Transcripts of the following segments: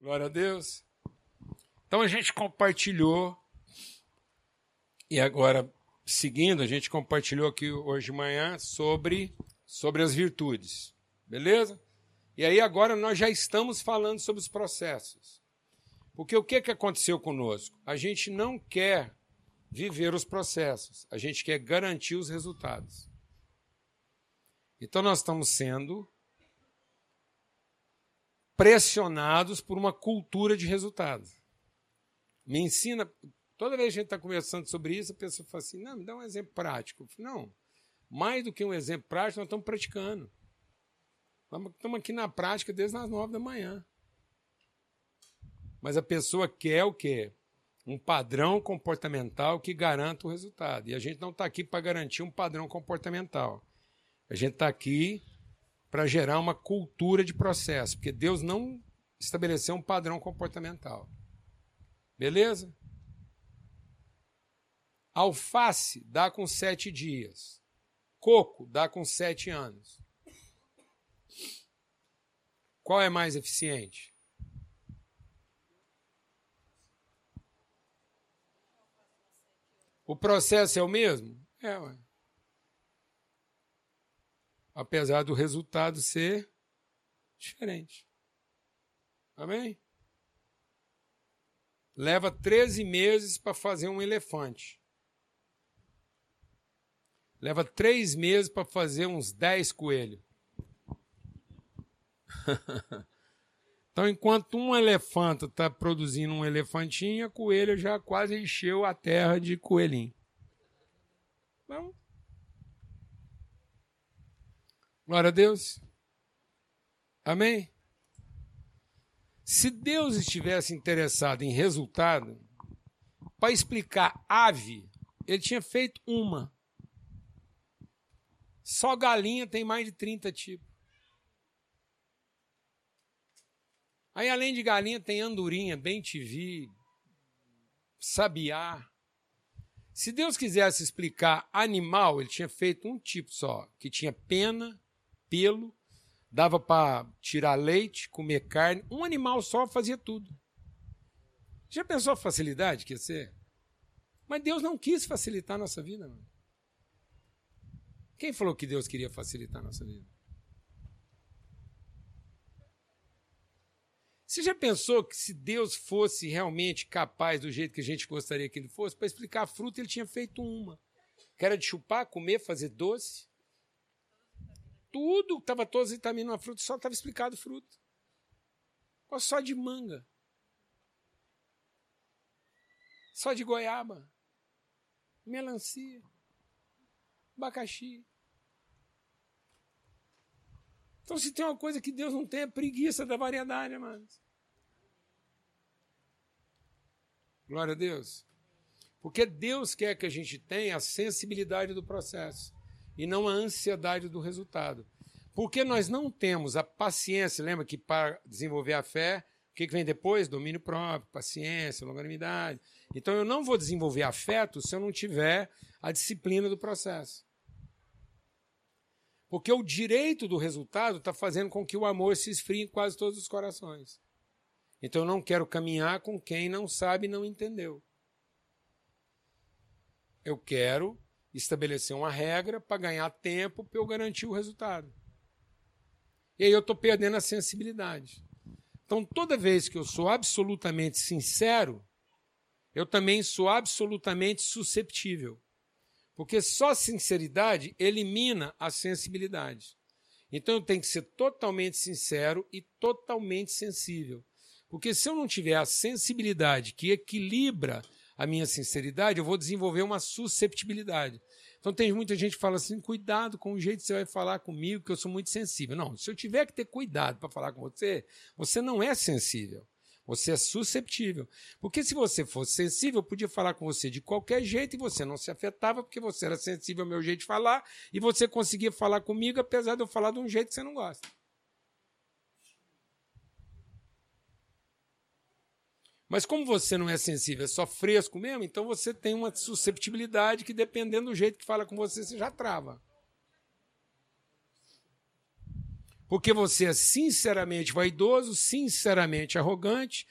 Glória a Deus. Então a gente compartilhou, e agora, seguindo, a gente compartilhou aqui hoje de manhã sobre, sobre as virtudes. Beleza? E aí agora nós já estamos falando sobre os processos. Porque o que, que aconteceu conosco? A gente não quer viver os processos, a gente quer garantir os resultados. Então nós estamos sendo pressionados por uma cultura de resultados. Me ensina. Toda vez que a gente está conversando sobre isso, a pessoa fala assim: não, me dá um exemplo prático. Falo, não, mais do que um exemplo prático, nós estamos praticando. Estamos aqui na prática desde as nove da manhã. Mas a pessoa quer o quê? Um padrão comportamental que garanta o resultado. E a gente não está aqui para garantir um padrão comportamental. A gente está aqui para gerar uma cultura de processo, porque Deus não estabeleceu um padrão comportamental. Beleza? Alface dá com sete dias. Coco dá com sete anos. Qual é mais eficiente? O processo é o mesmo? É, ué apesar do resultado ser diferente. Amém? Leva 13 meses para fazer um elefante. Leva três meses para fazer uns 10 coelhos. então, enquanto um elefante está produzindo um elefantinho, a coelha já quase encheu a terra de coelhinho. Vamos. Glória a Deus. Amém? Se Deus estivesse interessado em resultado, para explicar ave, ele tinha feito uma. Só galinha tem mais de 30 tipos. Aí, além de galinha, tem andorinha, bem-te-vi, sabiá. Se Deus quisesse explicar animal, ele tinha feito um tipo só, que tinha pena, pelo, dava para tirar leite, comer carne. Um animal só fazia tudo. Já pensou a facilidade que ia ser? Mas Deus não quis facilitar a nossa vida. Mano. Quem falou que Deus queria facilitar a nossa vida? Você já pensou que se Deus fosse realmente capaz do jeito que a gente gostaria que ele fosse, para explicar a fruta, ele tinha feito uma. Que era de chupar, comer, fazer doce tudo, estava todas as vitaminas na fruta, só estava explicado fruto. Só de manga. Só de goiaba. Melancia. Abacaxi. Então, se tem uma coisa que Deus não tem, é preguiça da variedade, amados. Glória a Deus. Porque Deus quer que a gente tenha a sensibilidade do processo e não a ansiedade do resultado. Porque nós não temos a paciência, lembra que para desenvolver a fé, o que vem depois? Domínio próprio, paciência, longanimidade. Então eu não vou desenvolver afeto se eu não tiver a disciplina do processo. Porque o direito do resultado está fazendo com que o amor se esfrie em quase todos os corações. Então eu não quero caminhar com quem não sabe e não entendeu. Eu quero estabelecer uma regra para ganhar tempo para eu garantir o resultado. E aí eu estou perdendo a sensibilidade. Então, toda vez que eu sou absolutamente sincero, eu também sou absolutamente susceptível. Porque só sinceridade elimina a sensibilidade. Então eu tenho que ser totalmente sincero e totalmente sensível. Porque se eu não tiver a sensibilidade que equilibra a minha sinceridade, eu vou desenvolver uma susceptibilidade. Então tem muita gente que fala assim: cuidado com o jeito que você vai falar comigo, que eu sou muito sensível. Não, se eu tiver que ter cuidado para falar com você, você não é sensível. Você é susceptível. Porque se você fosse sensível, eu podia falar com você de qualquer jeito e você não se afetava, porque você era sensível ao meu jeito de falar e você conseguia falar comigo, apesar de eu falar de um jeito que você não gosta. Mas como você não é sensível, é só fresco mesmo, então você tem uma susceptibilidade que, dependendo do jeito que fala com você, você já trava. Porque você é sinceramente vaidoso, sinceramente arrogante,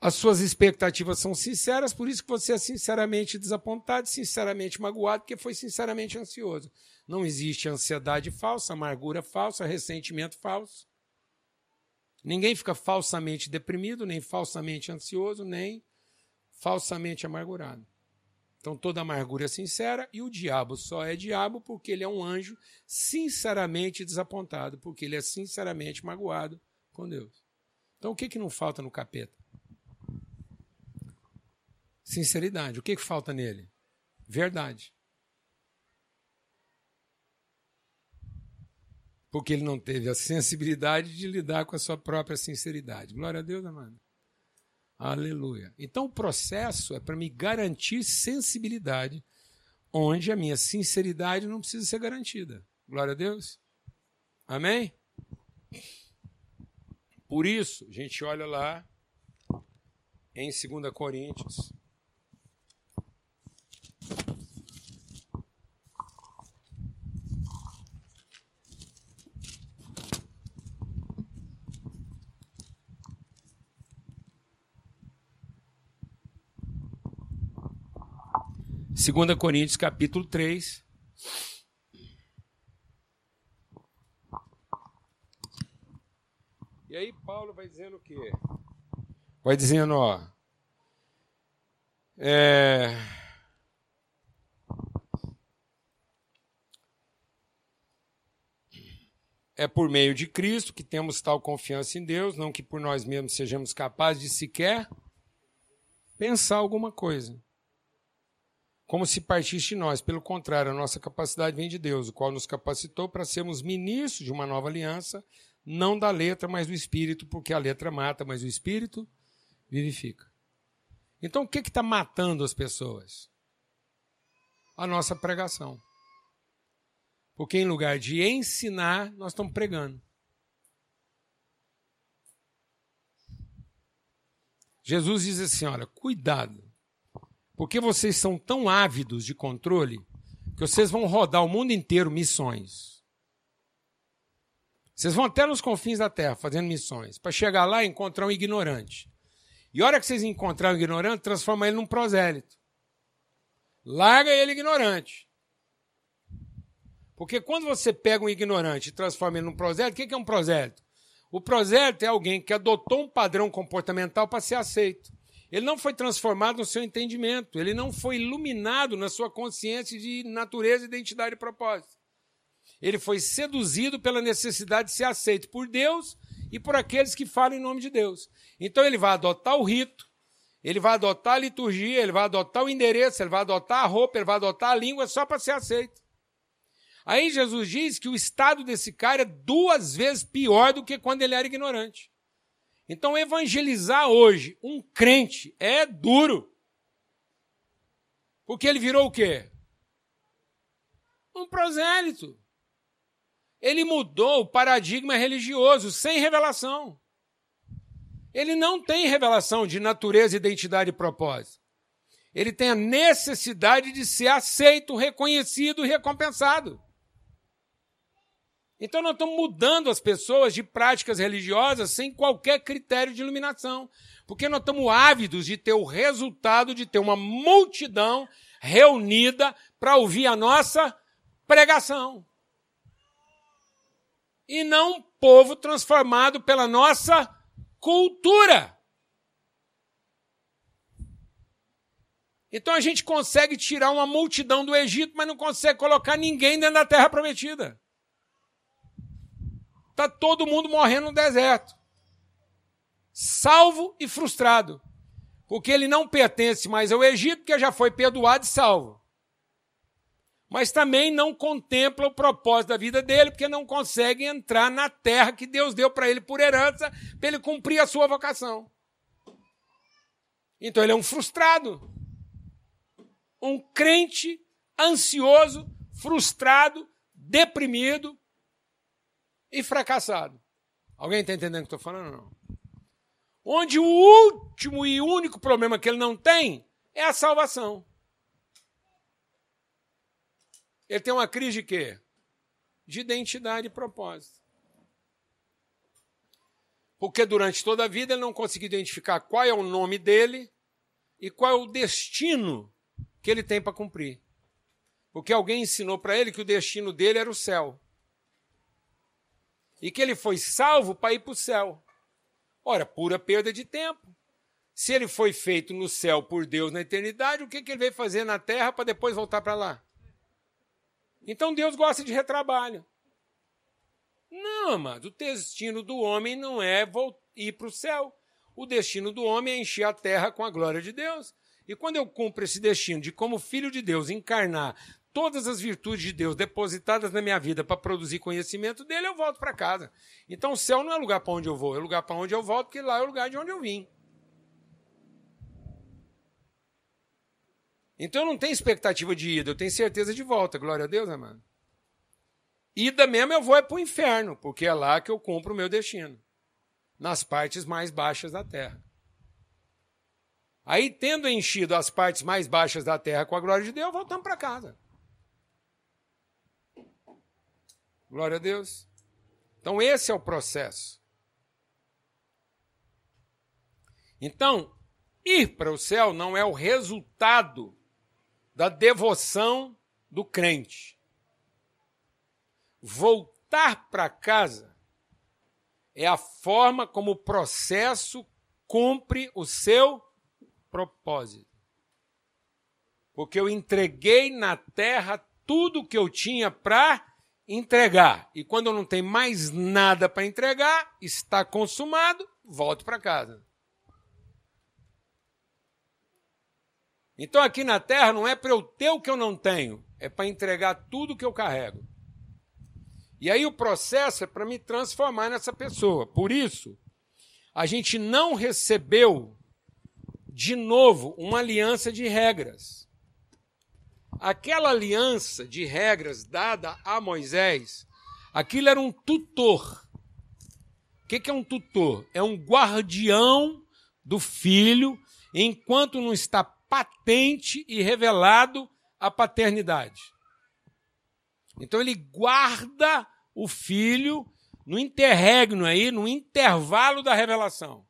as suas expectativas são sinceras, por isso que você é sinceramente desapontado, sinceramente magoado, porque foi sinceramente ansioso. Não existe ansiedade falsa, amargura falsa, ressentimento falso. Ninguém fica falsamente deprimido, nem falsamente ansioso, nem falsamente amargurado. Então toda amargura é sincera e o diabo só é diabo porque ele é um anjo sinceramente desapontado, porque ele é sinceramente magoado com Deus. Então o que, que não falta no capeta? Sinceridade. O que, que falta nele? Verdade. Porque ele não teve a sensibilidade de lidar com a sua própria sinceridade. Glória a Deus, amado. Aleluia. Então o processo é para me garantir sensibilidade, onde a minha sinceridade não precisa ser garantida. Glória a Deus. Amém? Por isso, a gente olha lá em 2 Coríntios. Segunda Coríntios capítulo 3. E aí Paulo vai dizendo o quê? Vai dizendo, ó, é, é por meio de Cristo que temos tal confiança em Deus, não que por nós mesmos sejamos capazes de sequer pensar alguma coisa. Como se partisse de nós. Pelo contrário, a nossa capacidade vem de Deus, o qual nos capacitou para sermos ministros de uma nova aliança, não da letra, mas do espírito, porque a letra mata, mas o espírito vivifica. Então, o que está matando as pessoas? A nossa pregação. Porque em lugar de ensinar, nós estamos pregando. Jesus diz assim: olha, cuidado, porque vocês são tão ávidos de controle que vocês vão rodar o mundo inteiro missões. Vocês vão até nos confins da terra fazendo missões, para chegar lá e encontrar um ignorante. E a hora que vocês encontrar um ignorante, transforma ele num prosélito. Larga ele ignorante. Porque quando você pega um ignorante e transforma ele num prosélito, o que é um prosélito? O prosélito é alguém que adotou um padrão comportamental para ser aceito. Ele não foi transformado no seu entendimento, ele não foi iluminado na sua consciência de natureza, identidade e propósito. Ele foi seduzido pela necessidade de ser aceito por Deus e por aqueles que falam em nome de Deus. Então ele vai adotar o rito, ele vai adotar a liturgia, ele vai adotar o endereço, ele vai adotar a roupa, ele vai adotar a língua só para ser aceito. Aí Jesus diz que o estado desse cara é duas vezes pior do que quando ele era ignorante. Então, evangelizar hoje um crente é duro. Porque ele virou o quê? Um prosélito. Ele mudou o paradigma religioso sem revelação. Ele não tem revelação de natureza, identidade e propósito. Ele tem a necessidade de ser aceito, reconhecido e recompensado. Então nós estamos mudando as pessoas de práticas religiosas sem qualquer critério de iluminação. Porque nós estamos ávidos de ter o resultado de ter uma multidão reunida para ouvir a nossa pregação. E não um povo transformado pela nossa cultura. Então a gente consegue tirar uma multidão do Egito, mas não consegue colocar ninguém dentro da terra prometida. Está todo mundo morrendo no deserto. Salvo e frustrado. Porque ele não pertence mais ao Egito, porque já foi perdoado e salvo. Mas também não contempla o propósito da vida dele, porque não consegue entrar na terra que Deus deu para ele por herança, para ele cumprir a sua vocação. Então ele é um frustrado. Um crente ansioso, frustrado, deprimido, e fracassado. Alguém está entendendo o que estou falando? Não. Onde o último e único problema que ele não tem é a salvação. Ele tem uma crise de quê? De identidade e propósito. Porque durante toda a vida ele não conseguiu identificar qual é o nome dele e qual é o destino que ele tem para cumprir. Porque alguém ensinou para ele que o destino dele era o céu. E que ele foi salvo para ir para o céu. Ora, pura perda de tempo. Se ele foi feito no céu por Deus na eternidade, o que, que ele veio fazer na terra para depois voltar para lá? Então Deus gosta de retrabalho. Não, amado, o destino do homem não é ir para o céu. O destino do homem é encher a terra com a glória de Deus. E quando eu cumpro esse destino de, como filho de Deus, encarnar todas as virtudes de Deus depositadas na minha vida para produzir conhecimento dele, eu volto para casa. Então o céu não é lugar para onde eu vou, é lugar para onde eu volto, porque lá é o lugar de onde eu vim. Então eu não tenho expectativa de ida, eu tenho certeza de volta. Glória a Deus, amado. Ida mesmo eu vou é para o inferno, porque é lá que eu cumpro o meu destino nas partes mais baixas da terra. Aí, tendo enchido as partes mais baixas da terra com a glória de Deus, voltamos para casa. Glória a Deus. Então, esse é o processo. Então, ir para o céu não é o resultado da devoção do crente. Voltar para casa é a forma como o processo cumpre o seu propósito. Porque eu entreguei na terra tudo que eu tinha para entregar. E quando não tenho mais nada para entregar, está consumado, volto para casa. Então aqui na terra não é para eu ter o que eu não tenho, é para entregar tudo que eu carrego. E aí o processo é para me transformar nessa pessoa. Por isso, a gente não recebeu de novo uma aliança de regras. Aquela aliança de regras dada a Moisés, aquilo era um tutor. O que é um tutor? É um guardião do filho enquanto não está patente e revelado a paternidade. Então ele guarda o filho no interregno aí, no intervalo da revelação.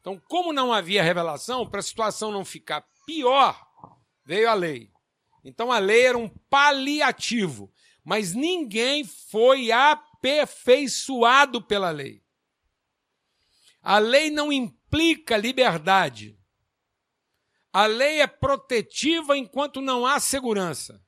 Então, como não havia revelação, para a situação não ficar pior, veio a lei. Então a lei era um paliativo, mas ninguém foi aperfeiçoado pela lei. A lei não implica liberdade. A lei é protetiva enquanto não há segurança.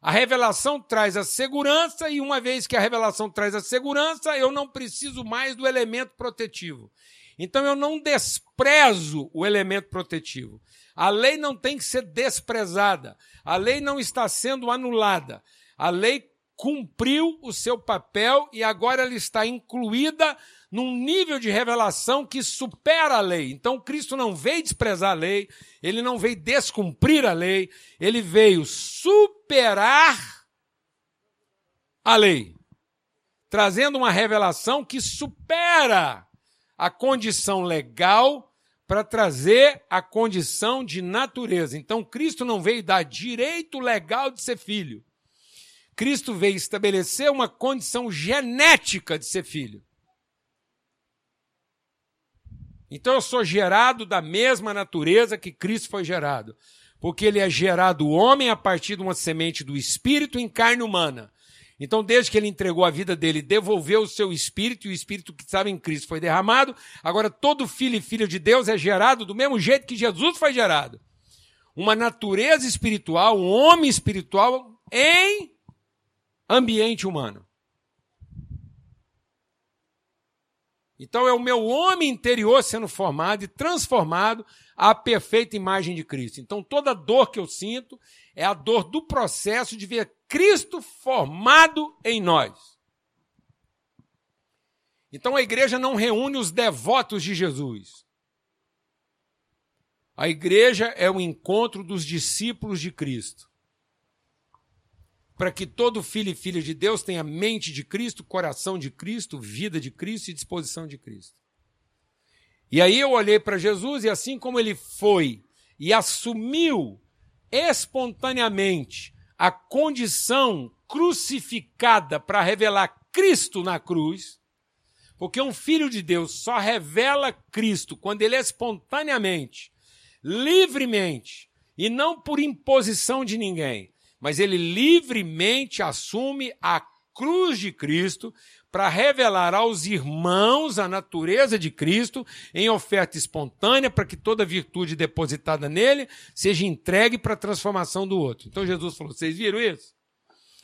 A revelação traz a segurança, e uma vez que a revelação traz a segurança, eu não preciso mais do elemento protetivo. Então eu não desprezo o elemento protetivo. A lei não tem que ser desprezada. A lei não está sendo anulada. A lei cumpriu o seu papel e agora ela está incluída num nível de revelação que supera a lei. Então Cristo não veio desprezar a lei, ele não veio descumprir a lei, ele veio superar a lei, trazendo uma revelação que supera a condição legal para trazer a condição de natureza. Então, Cristo não veio dar direito legal de ser filho. Cristo veio estabelecer uma condição genética de ser filho. Então eu sou gerado da mesma natureza que Cristo foi gerado, porque ele é gerado homem a partir de uma semente do espírito em carne humana. Então, desde que ele entregou a vida dele, devolveu o seu espírito, e o espírito que estava em Cristo foi derramado, agora todo filho e filha de Deus é gerado do mesmo jeito que Jesus foi gerado. Uma natureza espiritual, um homem espiritual em ambiente humano. Então é o meu homem interior sendo formado e transformado à perfeita imagem de Cristo. Então toda dor que eu sinto é a dor do processo de ver Cristo formado em nós. Então a igreja não reúne os devotos de Jesus. A igreja é o encontro dos discípulos de Cristo. Para que todo filho e filha de Deus tenha mente de Cristo, coração de Cristo, vida de Cristo e disposição de Cristo. E aí eu olhei para Jesus e assim como ele foi e assumiu espontaneamente a condição crucificada para revelar Cristo na cruz, Porque um filho de Deus só revela Cristo quando ele espontaneamente, livremente, e não por imposição de ninguém, mas ele livremente assume a cruz de Cristo para revelar aos irmãos a natureza de Cristo em oferta espontânea, para que toda virtude depositada nele seja entregue para a transformação do outro. Então Jesus falou: vocês viram isso?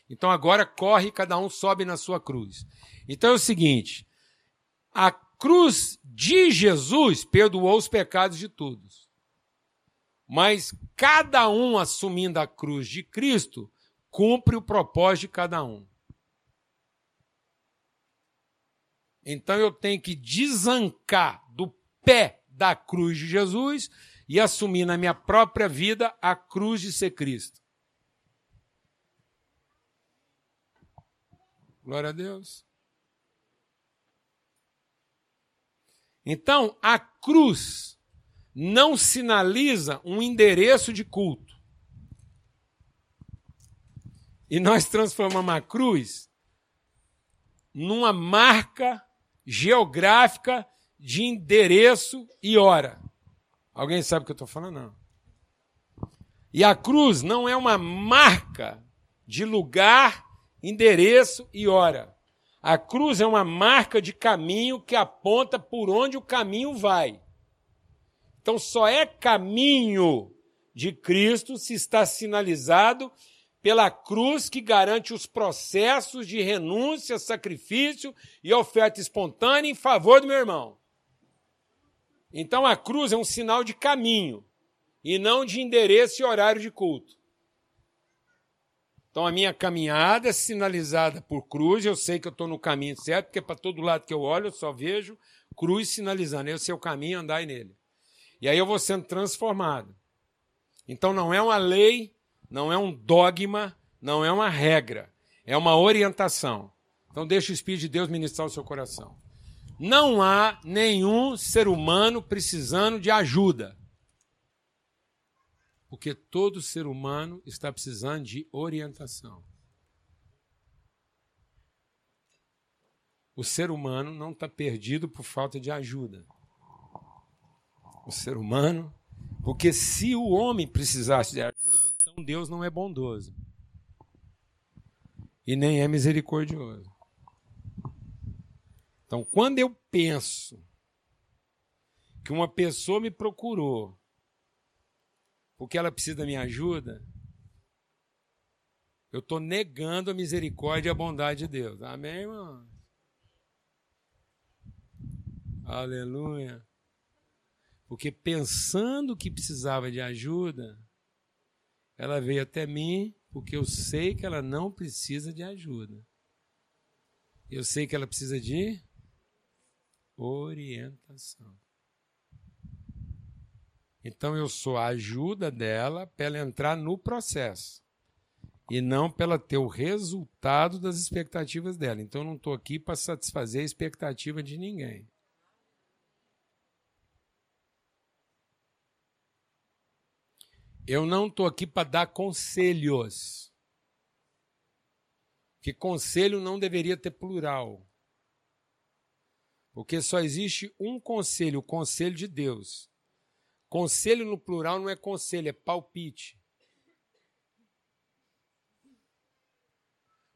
Então agora corre, cada um sobe na sua cruz. Então é o seguinte: a cruz de Jesus perdoou os pecados de todos. Mas cada um assumindo a cruz de Cristo cumpre o propósito de cada um. Então eu tenho que desancar do pé da cruz de Jesus e assumir na minha própria vida a cruz de ser Cristo. Glória a Deus. Então, a cruz não sinaliza um endereço de culto. E nós transformamos a cruz numa marca geográfica de endereço e hora. Alguém sabe o que eu estou falando? Não. E a cruz não é uma marca de lugar, endereço e hora. A cruz é uma marca de caminho que aponta por onde o caminho vai. Então só é caminho de Cristo se está sinalizado pela cruz que garante os processos de renúncia, sacrifício e oferta espontânea em favor do meu irmão. Então a cruz é um sinal de caminho e não de endereço e horário de culto. Então a minha caminhada é sinalizada por cruz, eu sei que eu estou no caminho certo, porque para todo lado que eu olho eu só vejo cruz sinalizando, é o seu caminho, andai nele. E aí eu vou sendo transformado. Então não é uma lei não é um dogma, não é uma regra, é uma orientação. Então deixa o Espírito de Deus ministrar o seu coração. Não há nenhum ser humano precisando de ajuda. Porque todo ser humano está precisando de orientação. O ser humano não está perdido por falta de ajuda. O ser humano, porque se o homem precisasse de ajuda, então Deus não é bondoso. E nem é misericordioso. Então, quando eu penso que uma pessoa me procurou porque ela precisa da minha ajuda, eu estou negando a misericórdia e a bondade de Deus. Amém, irmão? Aleluia. Porque pensando que precisava de ajuda, ela veio até mim porque eu sei que ela não precisa de ajuda. Eu sei que ela precisa de orientação. Então eu sou a ajuda dela para ela entrar no processo e não para ela ter o resultado das expectativas dela. Então eu não estou aqui para satisfazer a expectativa de ninguém. Eu não estou aqui para dar conselhos. Que conselho não deveria ter plural. Porque só existe um conselho, o conselho de Deus. Conselho no plural não é conselho, é palpite.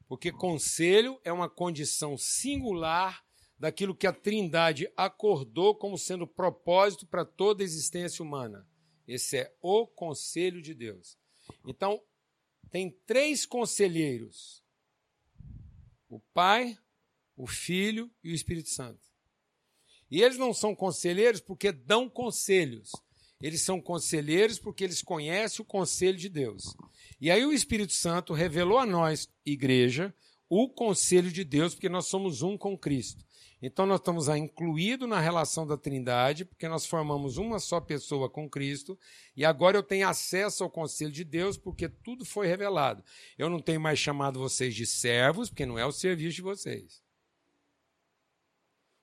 Porque conselho é uma condição singular daquilo que a Trindade acordou como sendo propósito para toda a existência humana. Esse é o conselho de Deus. Então, tem três conselheiros: o Pai, o Filho e o Espírito Santo. E eles não são conselheiros porque dão conselhos. Eles são conselheiros porque eles conhecem o conselho de Deus. E aí o Espírito Santo revelou a nós, igreja, o conselho de Deus, porque nós somos um com Cristo. Então nós estamos incluídos na relação da Trindade, porque nós formamos uma só pessoa com Cristo, e agora eu tenho acesso ao conselho de Deus, porque tudo foi revelado. Eu não tenho mais chamado vocês de servos, porque não é o serviço de vocês.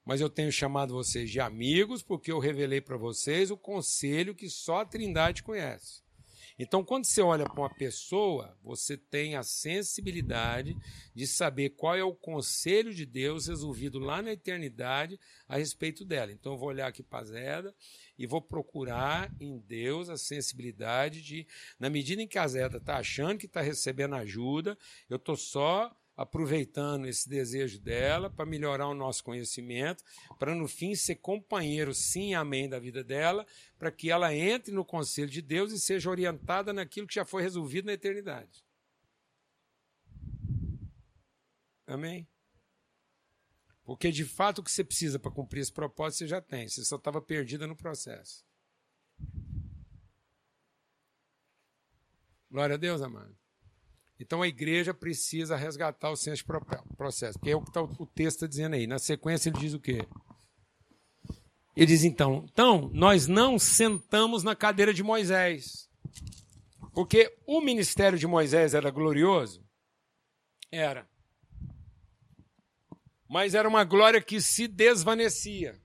Mas eu tenho chamado vocês de amigos, porque eu revelei para vocês o conselho que só a Trindade conhece. Então, quando você olha para uma pessoa, você tem a sensibilidade de saber qual é o conselho de Deus resolvido lá na eternidade a respeito dela. Então, eu vou olhar aqui para Zeda e vou procurar em Deus a sensibilidade de, na medida em que a Zeda está achando que está recebendo ajuda, eu estou só aproveitando esse desejo dela para melhorar o nosso conhecimento, para no fim ser companheiro, sim, amém, da vida dela, para que ela entre no conselho de Deus e seja orientada naquilo que já foi resolvido na eternidade. Amém? Porque de fato o que você precisa para cumprir esse propósito você já tem, você só estava perdida no processo. Glória a Deus, amado. Então a igreja precisa resgatar o senso processo, porque é o que tá, o texto está dizendo aí. Na sequência ele diz o quê? Ele diz então, então nós não sentamos na cadeira de Moisés, porque o ministério de Moisés era glorioso, era, mas era uma glória que se desvanecia.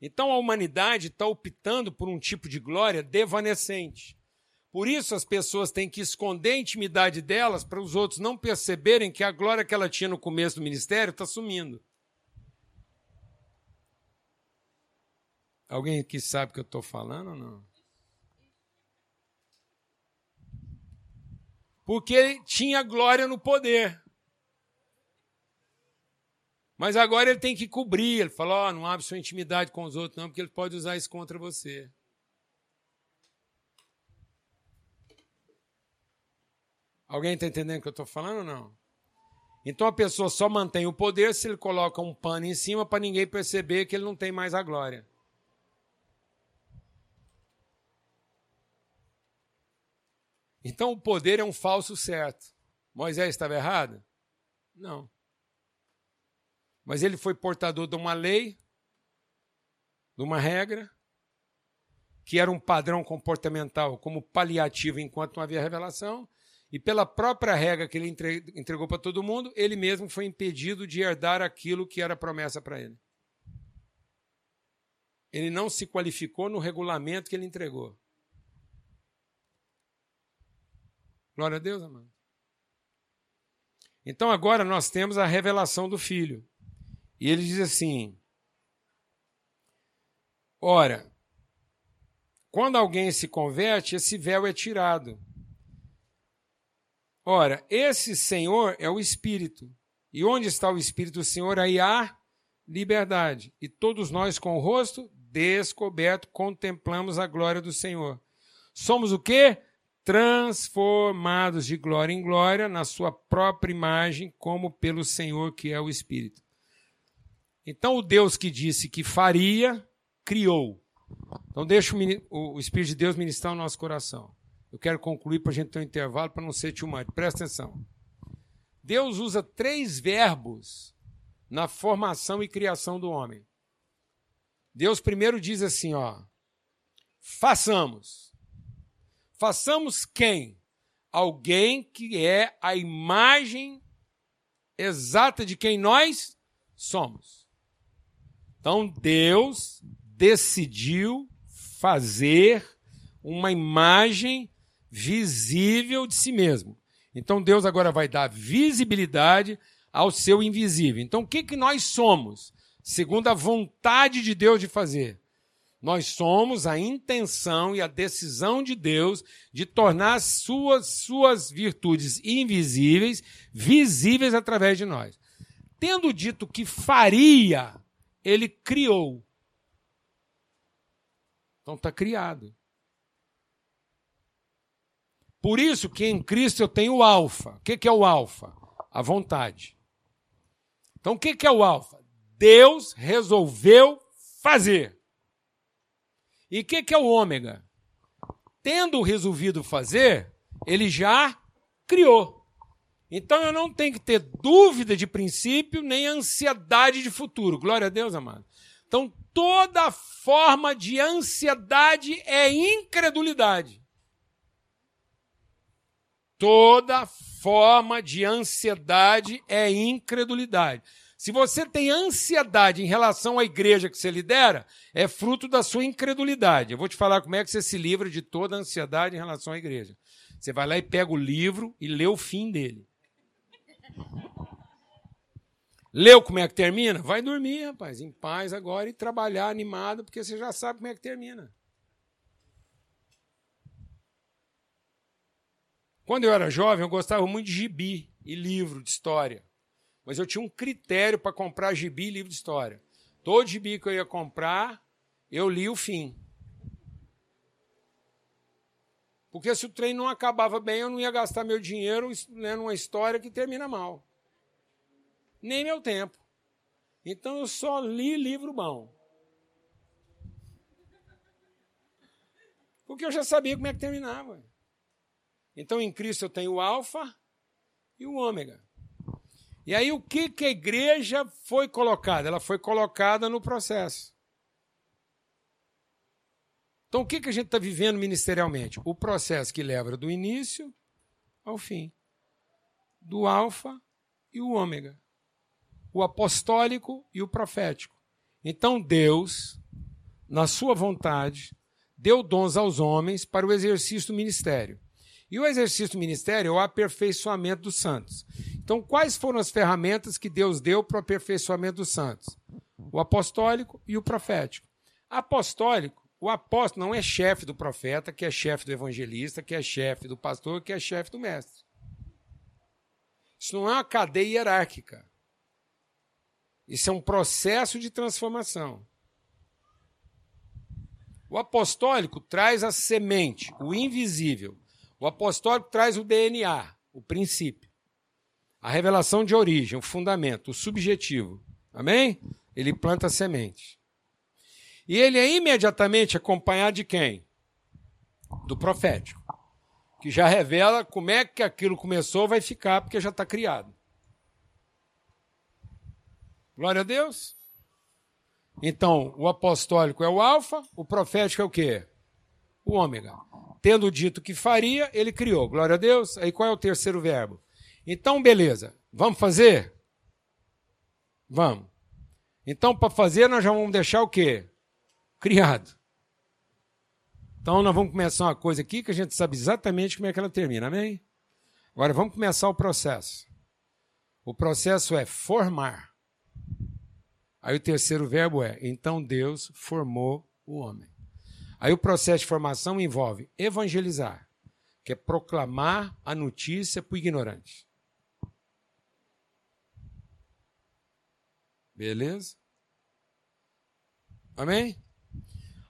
Então a humanidade está optando por um tipo de glória devanecente. Por isso as pessoas têm que esconder a intimidade delas para os outros não perceberem que a glória que ela tinha no começo do ministério está sumindo. Alguém aqui sabe o que eu estou falando ou não? Porque tinha glória no poder. Mas agora ele tem que cobrir. Ele fala: oh, não abre sua intimidade com os outros, não, porque ele pode usar isso contra você. Alguém está entendendo o que eu estou falando ou não? Então a pessoa só mantém o poder se ele coloca um pano em cima para ninguém perceber que ele não tem mais a glória. Então o poder é um falso certo. Moisés estava errado? Não. Mas ele foi portador de uma lei, de uma regra, que era um padrão comportamental como paliativo enquanto não havia revelação, e pela própria regra que ele entregou para todo mundo, ele mesmo foi impedido de herdar aquilo que era promessa para ele. Ele não se qualificou no regulamento que ele entregou. Glória a Deus, amado. Então agora nós temos a revelação do Filho. E ele diz assim: Ora, quando alguém se converte, esse véu é tirado. Ora, esse Senhor é o Espírito. E onde está o Espírito do Senhor, aí há liberdade. E todos nós, com o rosto descoberto, contemplamos a glória do Senhor. Somos o quê? Transformados de glória em glória na sua própria imagem, como pelo Senhor que é o Espírito. Então, o Deus que disse que faria, criou. Então, deixa o Espírito de Deus ministrar o nosso coração. Eu quero concluir para a gente ter um intervalo para não ser too. Presta atenção. Deus usa três verbos na formação e criação do homem. Deus primeiro diz assim, ó: façamos. Façamos quem? Alguém que é a imagem exata de quem nós somos. Então Deus decidiu fazer uma imagem visível de si mesmo. Então Deus agora vai dar visibilidade ao seu invisível. Então o que, que nós somos? Segundo a vontade de Deus de fazer. Nós somos a intenção e a decisão de Deus de tornar suas, suas virtudes invisíveis visíveis através de nós. Tendo dito que faria, ele criou. Então está criado. Por isso que em Cristo eu tenho o alfa. O que é o alfa? A vontade. Então o que é o alfa? Deus resolveu fazer. E o que é o ômega? Tendo resolvido fazer, ele já criou. Então eu não tenho que ter dúvida de princípio nem ansiedade de futuro. Glória a Deus, amado. Então toda forma de ansiedade é incredulidade. Toda forma de ansiedade é incredulidade. Se você tem ansiedade em relação à igreja que você lidera, é fruto da sua incredulidade. Eu vou te falar como é que você se livra de toda ansiedade em relação à igreja. Você vai lá e pega o livro e lê o fim dele. Leu como é que termina? Vai dormir, rapaz, em paz agora e trabalhar animado, porque você já sabe como é que termina. Quando eu era jovem, eu gostava muito de gibi e livro de história. Mas eu tinha um critério para comprar gibi e livro de história. Todo gibi que eu ia comprar, eu li o fim. Porque se o trem não acabava bem, eu não ia gastar meu dinheiro lendo uma história que termina mal. Nem meu tempo. Então eu só li livro bom. Porque eu já sabia como é que terminava. Então em Cristo eu tenho o alfa e o ômega. E aí o que, que a igreja foi colocada? Ela foi colocada no processo. Então o que, que a gente está vivendo ministerialmente? O processo que leva do início ao fim. Do alfa e o ômega. O apostólico e o profético. Então Deus, na sua vontade, deu dons aos homens para o exercício do ministério. E o exercício do ministério é o aperfeiçoamento dos santos. Então, quais foram as ferramentas que Deus deu para o aperfeiçoamento dos santos? O apostólico e o profético. Apostólico, o apóstolo não é chefe do profeta, que é chefe do evangelista, que é chefe do pastor, que é chefe do mestre. Isso não é uma cadeia hierárquica. Isso é um processo de transformação. O apostólico traz a semente, o invisível, o apostólico traz o DNA, o princípio. A revelação de origem, o fundamento, o subjetivo. Amém? Ele planta a semente. E ele é imediatamente acompanhado de quem? Do profético. Que já revela como é que aquilo começou, vai ficar, porque já está criado. Glória a Deus. Então, o apostólico é o alfa, o profético é o quê? O ômega tendo dito que faria, ele criou. Glória a Deus. Aí qual é o terceiro verbo? Então, beleza. Vamos fazer? Vamos. Então, para fazer, nós já vamos deixar o quê? Criado. Então, nós vamos começar uma coisa aqui que a gente sabe exatamente como é que ela termina, amém? Agora, vamos começar o processo. O processo é formar. Aí o terceiro verbo é: então Deus formou o homem. Aí o processo de formação envolve evangelizar, que é proclamar a notícia para o ignorante. Beleza? Amém?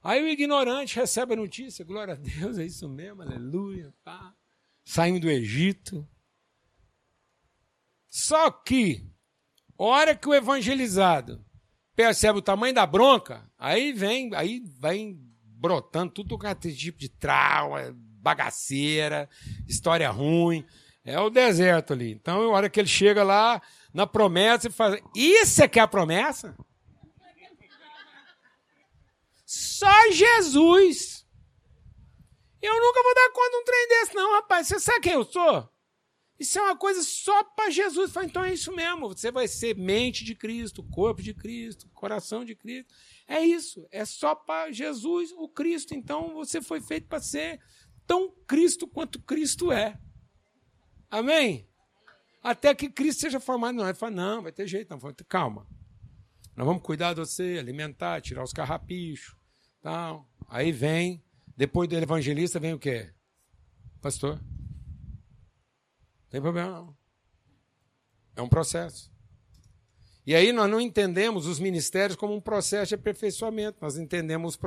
Aí o ignorante recebe a notícia, glória a Deus, é isso mesmo, aleluia, pá. Saímos do Egito. Só que, hora que o evangelizado percebe o tamanho da bronca, aí vem, aí vem brotando tudo com aquele tipo de trauma, bagaceira, história ruim. É o deserto ali. Então, a hora que ele chega lá na promessa, ele fala: Isso é que é a promessa? Só Jesus. Eu nunca vou dar conta de um trem desse, não, rapaz. Você sabe quem eu sou? Isso é uma coisa só para Jesus. Fala, então é isso mesmo. Você vai ser mente de Cristo, corpo de Cristo, coração de Cristo. É isso. É só para Jesus, o Cristo. Então você foi feito para ser tão Cristo quanto Cristo é. Amém? Até que Cristo seja formado. Não, ele fala, não, vai ter jeito, não. Calma. Nós vamos cuidar de você, alimentar, tirar os carrapichos. Tal. Aí vem, depois do evangelista, vem o quê? Pastor tem problema não. É um processo. E aí nós não entendemos os ministérios como um processo de aperfeiçoamento, nós entendemos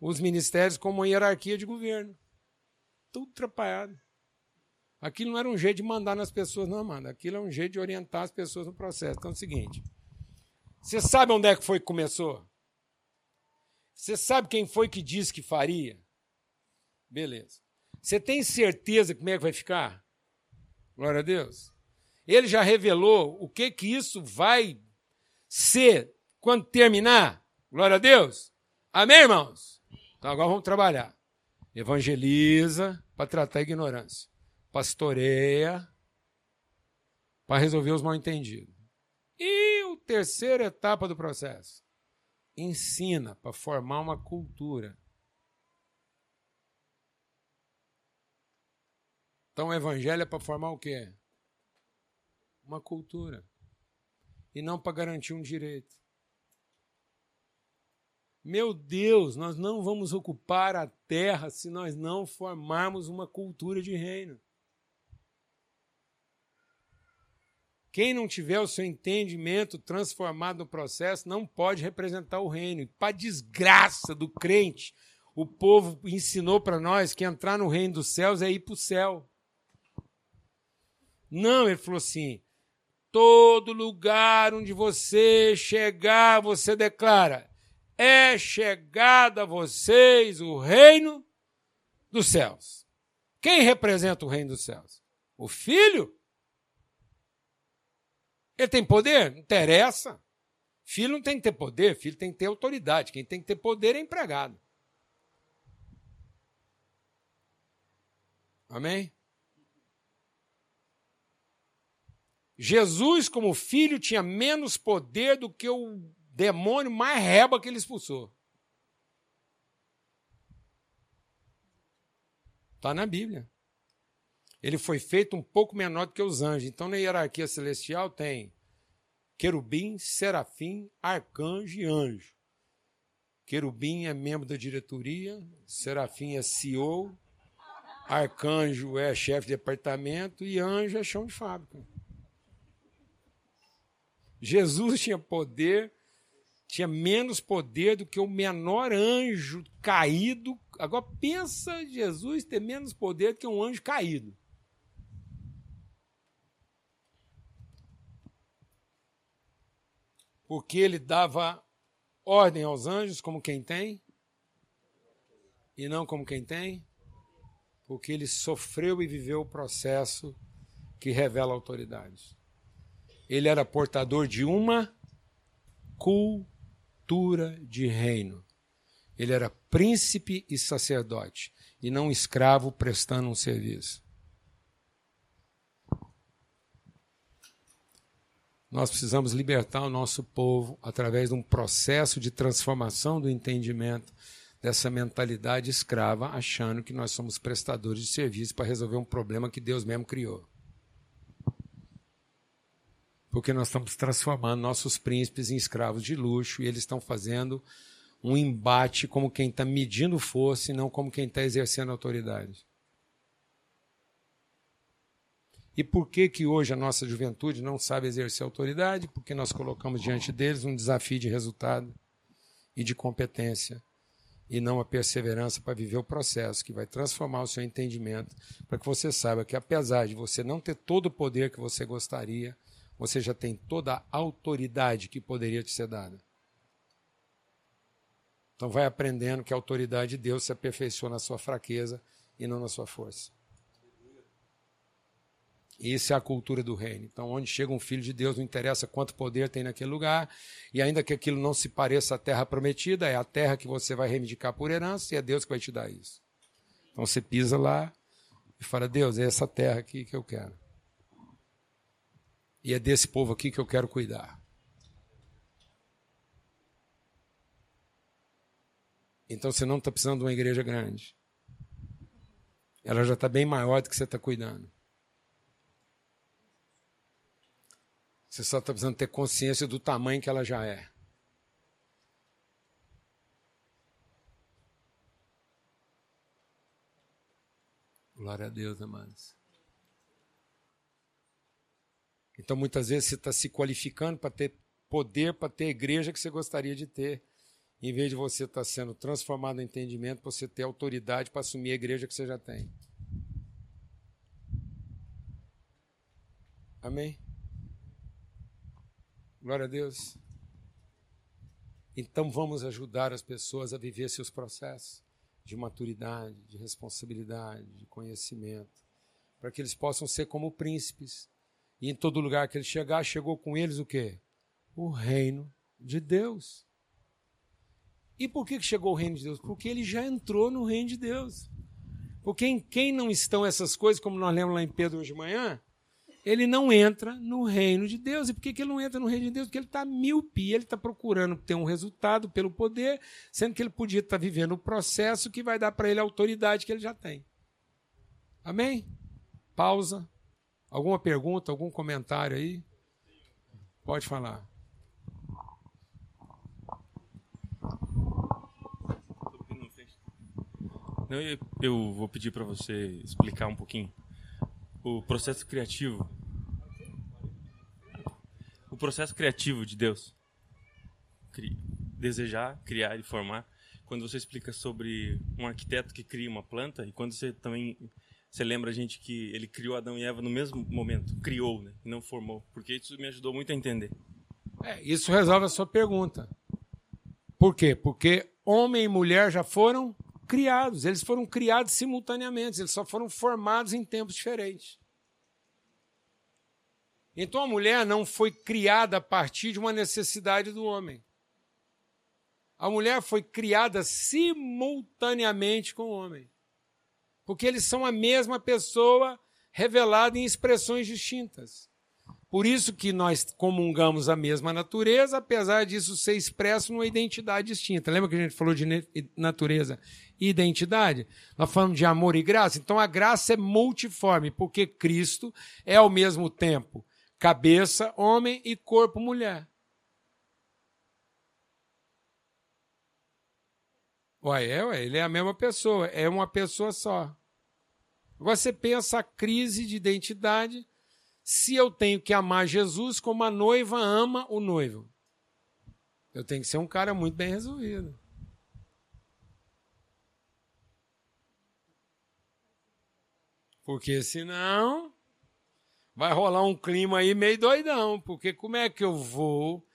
os ministérios como uma hierarquia de governo. Tudo atrapalhado. Aquilo não era um jeito de mandar nas pessoas, não, mano. Aquilo é um jeito de orientar as pessoas no processo. Então é o seguinte: você sabe onde é que foi que começou? Você sabe quem foi que disse que faria? Beleza. Você tem certeza como é que vai ficar? Glória a Deus. Ele já revelou o que que isso vai ser quando terminar. Glória a Deus. Amém, irmãos? Então agora vamos trabalhar. Evangeliza para tratar a ignorância. Pastoreia para resolver os mal entendidos. E a terceira etapa do processo? Ensina para formar uma cultura. Então o evangelho é para formar o quê? Uma cultura. E não para garantir um direito. Meu Deus, nós não vamos ocupar a terra se nós não formarmos uma cultura de reino. Quem não tiver o seu entendimento transformado no processo não pode representar o reino. Para desgraça do crente, o povo ensinou para nós que entrar no reino dos céus é ir para o céu. Não, ele falou assim: todo lugar onde você chegar, você declara: é chegado a vocês o reino dos céus. Quem representa o reino dos céus? O filho? Ele tem poder? Interessa. Filho não tem que ter poder, filho tem que ter autoridade. Quem tem que ter poder é empregado. Amém? Jesus, como filho, tinha menos poder do que o demônio mais reba que ele expulsou. Está na Bíblia. Ele foi feito um pouco menor do que os anjos. Então, na hierarquia celestial tem querubim, serafim, arcanjo e anjo. Querubim é membro da diretoria, serafim é CEO, arcanjo é chefe de departamento e anjo é chão de fábrica. Jesus tinha poder tinha menos poder do que o menor anjo caído. Agora pensa Jesus ter menos poder do que um anjo caído. Porque ele dava ordem aos anjos como quem tem e não como quem tem, porque ele sofreu e viveu o processo que revela autoridade. Ele era portador de uma cultura de reino. Ele era príncipe e sacerdote, e não escravo prestando um serviço. Nós precisamos libertar o nosso povo através de um processo de transformação do entendimento dessa mentalidade escrava, achando que nós somos prestadores de serviço para resolver um problema que Deus mesmo criou porque nós estamos transformando nossos príncipes em escravos de luxo e eles estão fazendo um embate como quem está medindo força e não como quem está exercendo autoridade. E por que que hoje a nossa juventude não sabe exercer autoridade? Porque nós colocamos diante deles um desafio de resultado e de competência e não a perseverança para viver o processo que vai transformar o seu entendimento para que você saiba que apesar de você não ter todo o poder que você gostaria, você já tem toda a autoridade que poderia te ser dada. Então vai aprendendo que a autoridade de Deus se aperfeiçoa na sua fraqueza e não na sua força. Isso é a cultura do reino. Então, onde chega um filho de Deus, não interessa quanto poder tem naquele lugar, e ainda que aquilo não se pareça à terra prometida, é a terra que você vai reivindicar por herança, e é Deus que vai te dar isso. Então você pisa lá e fala: Deus, é essa terra aqui que eu quero. E é desse povo aqui que eu quero cuidar. Então você não está precisando de uma igreja grande. Ela já está bem maior do que você está cuidando. Você só está precisando ter consciência do tamanho que ela já é. Glória a Deus, amados. Então, muitas vezes, você está se qualificando para ter poder, para ter a igreja que você gostaria de ter, em vez de você estar tá sendo transformado no entendimento, você ter autoridade para assumir a igreja que você já tem. Amém? Glória a Deus. Então vamos ajudar as pessoas a viver seus processos de maturidade, de responsabilidade, de conhecimento, para que eles possam ser como príncipes e em todo lugar que ele chegar, chegou com eles o quê? O reino de Deus. E por que chegou o reino de Deus? Porque ele já entrou no reino de Deus. Porque em quem não estão essas coisas, como nós lemos lá em Pedro hoje de manhã, ele não entra no reino de Deus. E por que, que ele não entra no reino de Deus? Porque ele está míope, ele está procurando ter um resultado pelo poder, sendo que ele podia estar tá vivendo o processo que vai dar para ele a autoridade que ele já tem. Amém? Pausa. Alguma pergunta, algum comentário aí? Pode falar. Não, eu vou pedir para você explicar um pouquinho o processo criativo. O processo criativo de Deus. Desejar, criar e formar. Quando você explica sobre um arquiteto que cria uma planta e quando você também você lembra a gente que ele criou Adão e Eva no mesmo momento, criou, né, não formou, porque isso me ajudou muito a entender. É, isso resolve a sua pergunta. Por quê? Porque homem e mulher já foram criados, eles foram criados simultaneamente, eles só foram formados em tempos diferentes. Então a mulher não foi criada a partir de uma necessidade do homem. A mulher foi criada simultaneamente com o homem. Porque eles são a mesma pessoa revelada em expressões distintas. Por isso que nós comungamos a mesma natureza, apesar disso ser expresso numa identidade distinta. Lembra que a gente falou de natureza e identidade? Nós falamos de amor e graça. Então a graça é multiforme, porque Cristo é ao mesmo tempo cabeça, homem e corpo, mulher. Ué, é, ué, ele é a mesma pessoa, é uma pessoa só. Agora você pensa a crise de identidade se eu tenho que amar Jesus como a noiva ama o noivo. Eu tenho que ser um cara muito bem resolvido. Porque senão vai rolar um clima aí meio doidão. Porque como é que eu vou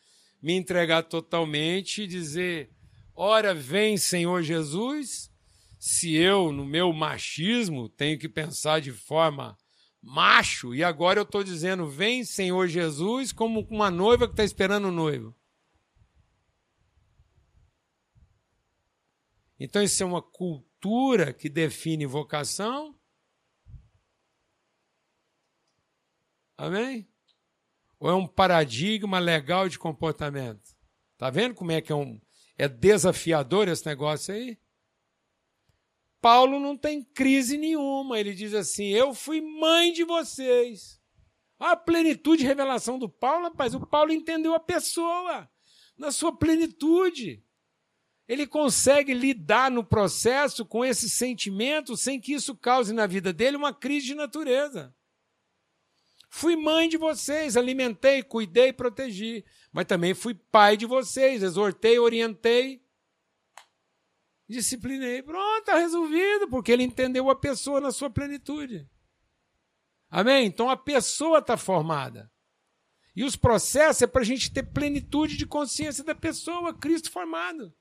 me entregar totalmente e dizer: Ora, vem Senhor Jesus, se eu, no meu machismo, tenho que pensar de forma macho, e agora eu estou dizendo: vem, Senhor Jesus, como uma noiva que está esperando o noivo. Então, isso é uma cultura que define vocação. Amém? Ou é um paradigma legal de comportamento? Tá vendo como é que é um é desafiador esse negócio aí? Paulo não tem crise nenhuma. Ele diz assim: Eu fui mãe de vocês. A plenitude de revelação do Paulo, rapaz, o Paulo entendeu a pessoa na sua plenitude. Ele consegue lidar no processo com esse sentimento sem que isso cause na vida dele uma crise de natureza. Fui mãe de vocês, alimentei, cuidei, protegi, mas também fui pai de vocês, exortei, orientei disciplinei. Pronto, está resolvido, porque ele entendeu a pessoa na sua plenitude. Amém? Então a pessoa está formada. E os processos é para a gente ter plenitude de consciência da pessoa, Cristo formado.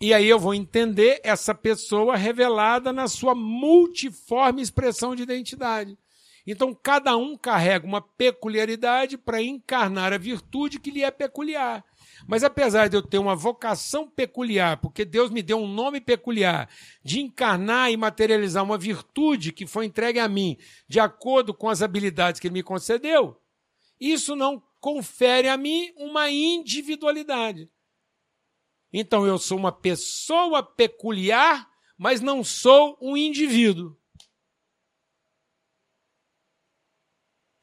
E aí eu vou entender essa pessoa revelada na sua multiforme expressão de identidade. Então cada um carrega uma peculiaridade para encarnar a virtude que lhe é peculiar. Mas apesar de eu ter uma vocação peculiar, porque Deus me deu um nome peculiar, de encarnar e materializar uma virtude que foi entregue a mim, de acordo com as habilidades que Ele me concedeu, isso não confere a mim uma individualidade. Então eu sou uma pessoa peculiar, mas não sou um indivíduo.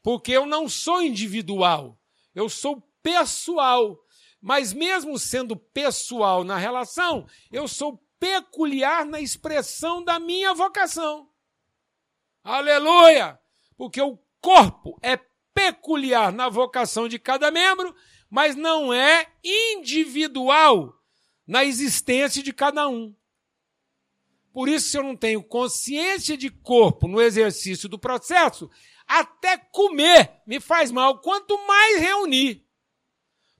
Porque eu não sou individual, eu sou pessoal. Mas mesmo sendo pessoal na relação, eu sou peculiar na expressão da minha vocação. Aleluia! Porque o corpo é peculiar na vocação de cada membro, mas não é individual na existência de cada um. Por isso, se eu não tenho consciência de corpo no exercício do processo, até comer me faz mal, quanto mais reunir.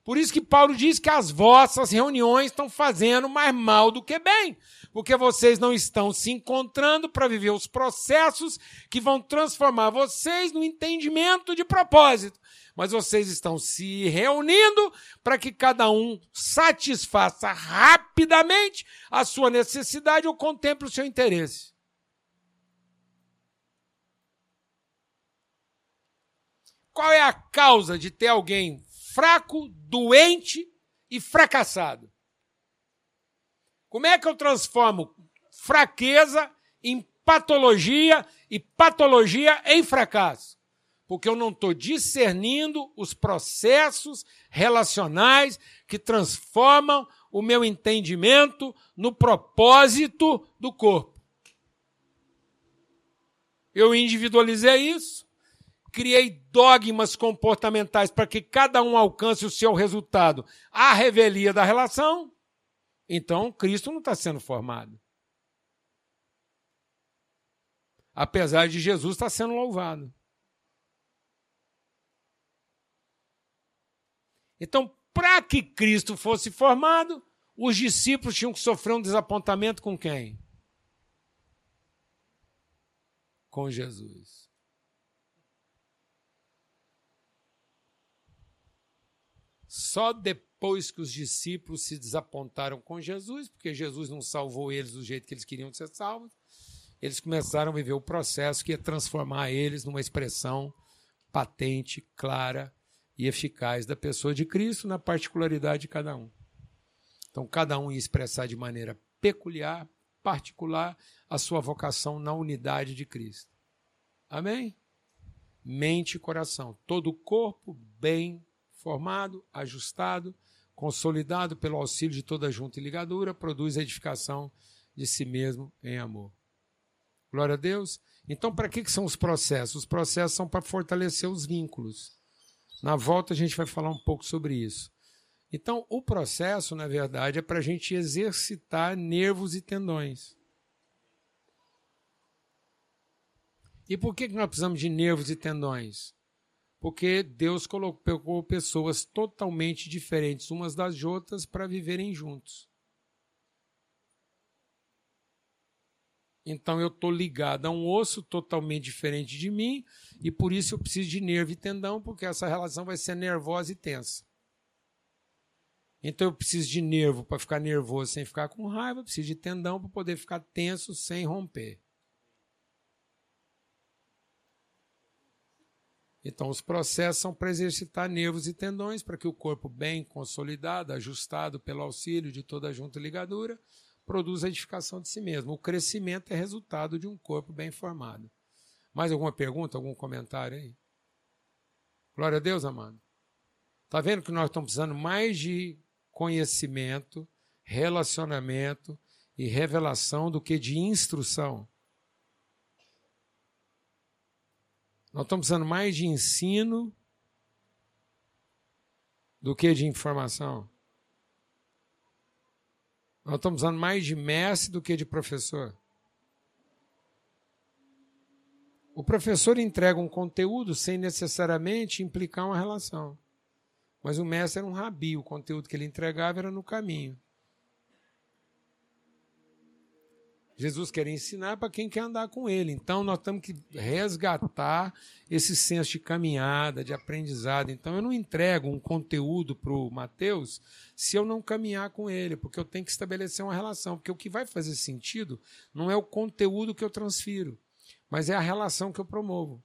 Por isso que Paulo diz que as vossas reuniões estão fazendo mais mal do que bem, porque vocês não estão se encontrando para viver os processos que vão transformar vocês no entendimento de propósito, mas vocês estão se reunindo para que cada um satisfaça rapidamente a sua necessidade ou contemple o seu interesse. qual é a causa de ter alguém fraco, doente e fracassado? Como é que eu transformo fraqueza em patologia e patologia em fracasso? Porque eu não estou discernindo os processos relacionais que transformam o meu entendimento no propósito do corpo. Eu individualizei isso, criei dogmas comportamentais para que cada um alcance o seu resultado à revelia da relação. Então, Cristo não está sendo formado. Apesar de Jesus estar sendo louvado. Então, para que Cristo fosse formado, os discípulos tinham que sofrer um desapontamento com quem? Com Jesus. Só depois que os discípulos se desapontaram com Jesus, porque Jesus não salvou eles do jeito que eles queriam ser salvos, eles começaram a viver o processo que ia transformar eles numa expressão patente, clara e eficaz da pessoa de Cristo na particularidade de cada um. Então, cada um ia expressar de maneira peculiar, particular, a sua vocação na unidade de Cristo. Amém? Mente e coração. Todo o corpo bem formado, ajustado, consolidado pelo auxílio de toda junta e ligadura, produz a edificação de si mesmo em amor. Glória a Deus. Então, para que, que são os processos? Os processos são para fortalecer os vínculos. Na volta a gente vai falar um pouco sobre isso. Então, o processo, na verdade, é para a gente exercitar nervos e tendões. E por que nós precisamos de nervos e tendões? Porque Deus colocou pessoas totalmente diferentes umas das outras para viverem juntos. Então eu estou ligado a um osso totalmente diferente de mim e por isso eu preciso de nervo e tendão, porque essa relação vai ser nervosa e tensa. Então eu preciso de nervo para ficar nervoso sem ficar com raiva, preciso de tendão para poder ficar tenso sem romper. Então, os processos são para exercitar nervos e tendões para que o corpo bem consolidado, ajustado pelo auxílio de toda a junta e ligadura, produz a edificação de si mesmo. O crescimento é resultado de um corpo bem formado. Mais alguma pergunta, algum comentário aí? Glória a Deus, amado. Está vendo que nós estamos precisando mais de conhecimento, relacionamento e revelação do que de instrução? Nós estamos precisando mais de ensino do que de informação. Nós estamos usando mais de mestre do que de professor. O professor entrega um conteúdo sem necessariamente implicar uma relação. Mas o mestre era um rabi, o conteúdo que ele entregava era no caminho. Jesus quer ensinar para quem quer andar com ele. Então nós temos que resgatar esse senso de caminhada, de aprendizado. Então eu não entrego um conteúdo para o Mateus se eu não caminhar com ele, porque eu tenho que estabelecer uma relação. Porque o que vai fazer sentido não é o conteúdo que eu transfiro, mas é a relação que eu promovo.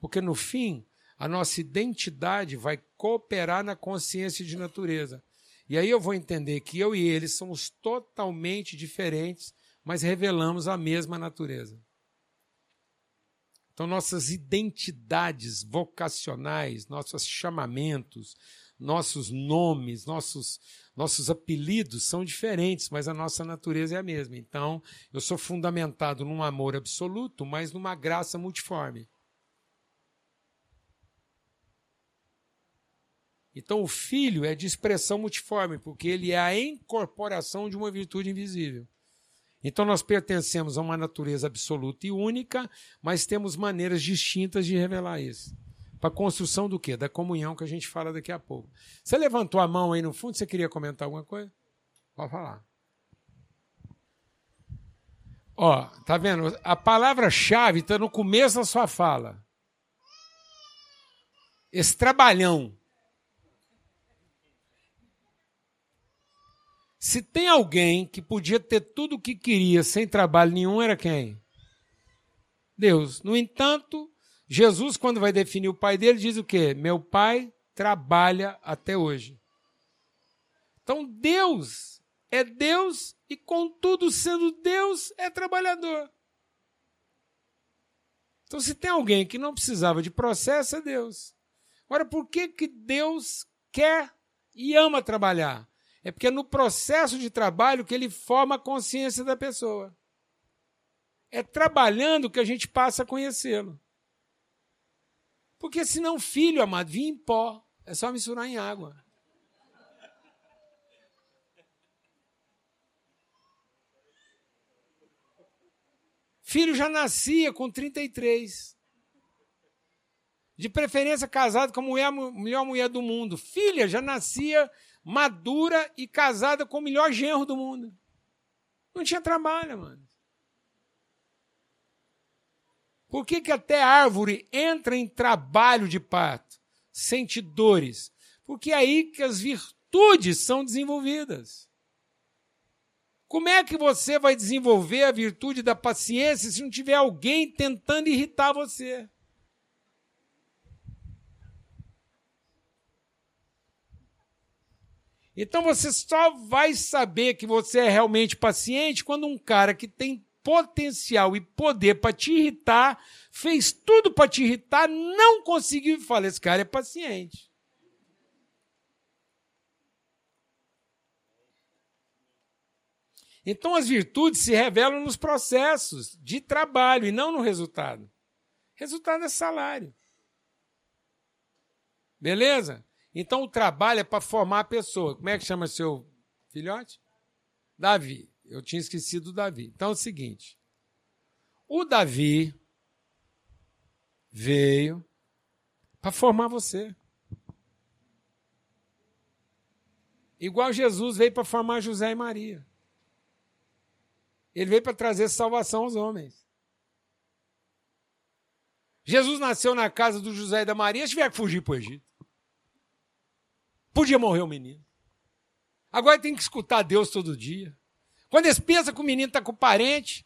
Porque no fim, a nossa identidade vai cooperar na consciência de natureza. E aí eu vou entender que eu e ele somos totalmente diferentes, mas revelamos a mesma natureza. Então, nossas identidades vocacionais, nossos chamamentos, nossos nomes, nossos, nossos apelidos são diferentes, mas a nossa natureza é a mesma. Então, eu sou fundamentado num amor absoluto, mas numa graça multiforme. Então, o filho é de expressão multiforme, porque ele é a incorporação de uma virtude invisível. Então, nós pertencemos a uma natureza absoluta e única, mas temos maneiras distintas de revelar isso. Para a construção do quê? Da comunhão que a gente fala daqui a pouco. Você levantou a mão aí no fundo, você queria comentar alguma coisa? Pode falar. Ó, tá vendo? A palavra-chave está no começo da sua fala. Esse trabalhão. Se tem alguém que podia ter tudo o que queria sem trabalho nenhum, era quem? Deus. No entanto, Jesus, quando vai definir o pai dele, diz o quê? Meu pai trabalha até hoje. Então, Deus é Deus e, contudo, sendo Deus, é trabalhador. Então, se tem alguém que não precisava de processo, é Deus. Agora, por que, que Deus quer e ama trabalhar? É porque é no processo de trabalho que ele forma a consciência da pessoa. É trabalhando que a gente passa a conhecê-lo. Porque senão, filho amado, vinha em pó. É só misturar em água. Filho já nascia com 33. De preferência casado com a mulher, melhor mulher do mundo. Filha já nascia madura e casada com o melhor genro do mundo. Não tinha trabalho, mano. Por que, que até árvore entra em trabalho de parto? Sente dores. Porque é aí que as virtudes são desenvolvidas. Como é que você vai desenvolver a virtude da paciência se não tiver alguém tentando irritar você? Então você só vai saber que você é realmente paciente quando um cara que tem potencial e poder para te irritar, fez tudo para te irritar, não conseguiu e fala: esse cara é paciente. Então as virtudes se revelam nos processos de trabalho e não no resultado. Resultado é salário. Beleza? Então o trabalho é para formar a pessoa. Como é que chama seu filhote? Davi. Eu tinha esquecido o Davi. Então é o seguinte: o Davi veio para formar você. Igual Jesus veio para formar José e Maria. Ele veio para trazer salvação aos homens. Jesus nasceu na casa do José e da Maria, tiver que fugir para o Egito. Podia morrer o menino. Agora tem que escutar Deus todo dia. Quando eles pensam que o menino está com o parente,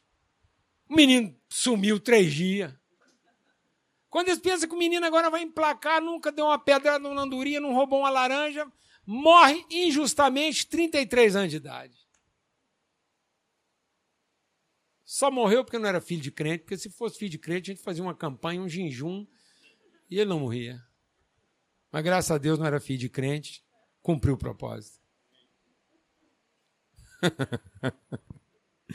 o menino sumiu três dias. Quando eles pensam que o menino agora vai emplacar, nunca deu uma pedra numa andorinha, não roubou uma laranja, morre injustamente 33 anos de idade. Só morreu porque não era filho de crente, porque se fosse filho de crente, a gente fazia uma campanha, um jejum, e ele não morria. Mas graças a Deus não era filho de crente, cumpriu o propósito.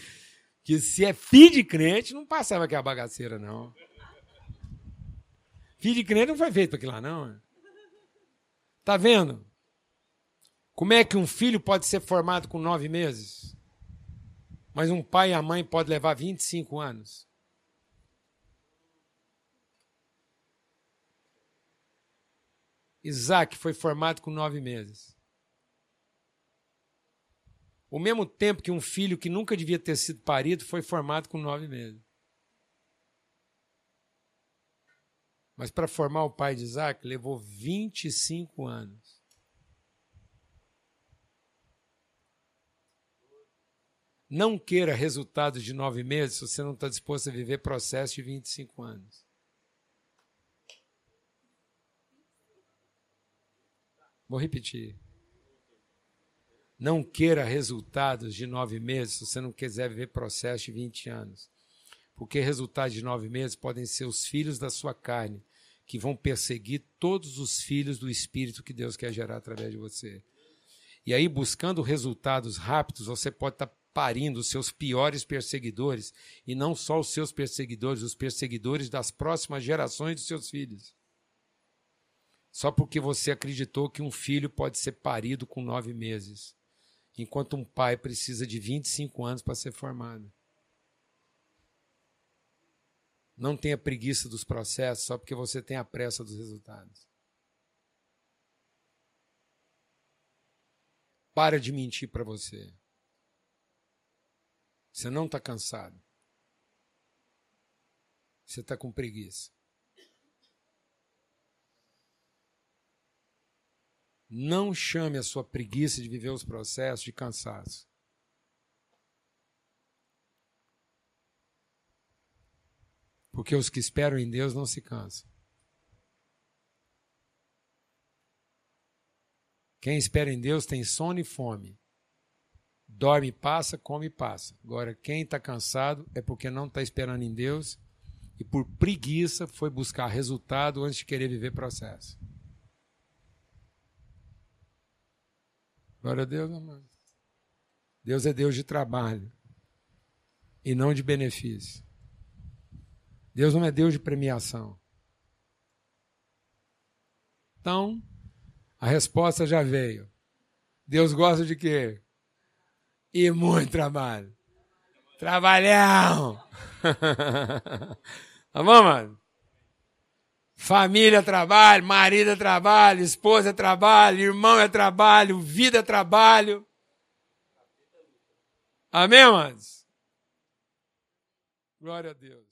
que se é filho de crente, não passava aquela bagaceira, não. Filho de crente não foi feito para aquilo lá, não. Tá vendo? Como é que um filho pode ser formado com nove meses? Mas um pai e a mãe pode levar 25 anos. Isaac foi formado com nove meses. O mesmo tempo que um filho que nunca devia ter sido parido foi formado com nove meses. Mas para formar o pai de Isaac levou 25 anos. Não queira resultados de nove meses se você não está disposto a viver processo de 25 anos. Vou repetir. Não queira resultados de nove meses se você não quiser viver processo de 20 anos. Porque resultados de nove meses podem ser os filhos da sua carne, que vão perseguir todos os filhos do Espírito que Deus quer gerar através de você. E aí, buscando resultados rápidos, você pode estar tá parindo os seus piores perseguidores, e não só os seus perseguidores, os perseguidores das próximas gerações dos seus filhos. Só porque você acreditou que um filho pode ser parido com nove meses, enquanto um pai precisa de 25 anos para ser formado. Não tenha preguiça dos processos só porque você tem a pressa dos resultados. Para de mentir para você. Você não está cansado. Você está com preguiça. Não chame a sua preguiça de viver os processos de cansaço. Porque os que esperam em Deus não se cansam. Quem espera em Deus tem sono e fome. Dorme e passa, come e passa. Agora, quem está cansado é porque não está esperando em Deus e por preguiça foi buscar resultado antes de querer viver processo. Glória a Deus, amado. Deus é Deus de trabalho e não de benefício. Deus não é Deus de premiação. Então, a resposta já veio. Deus gosta de quê? E muito trabalho. Trabalhão! tá bom, mano? Família é trabalho, marido é trabalho, esposa é trabalho, irmão é trabalho, vida é trabalho. Amém, amados? Glória a Deus.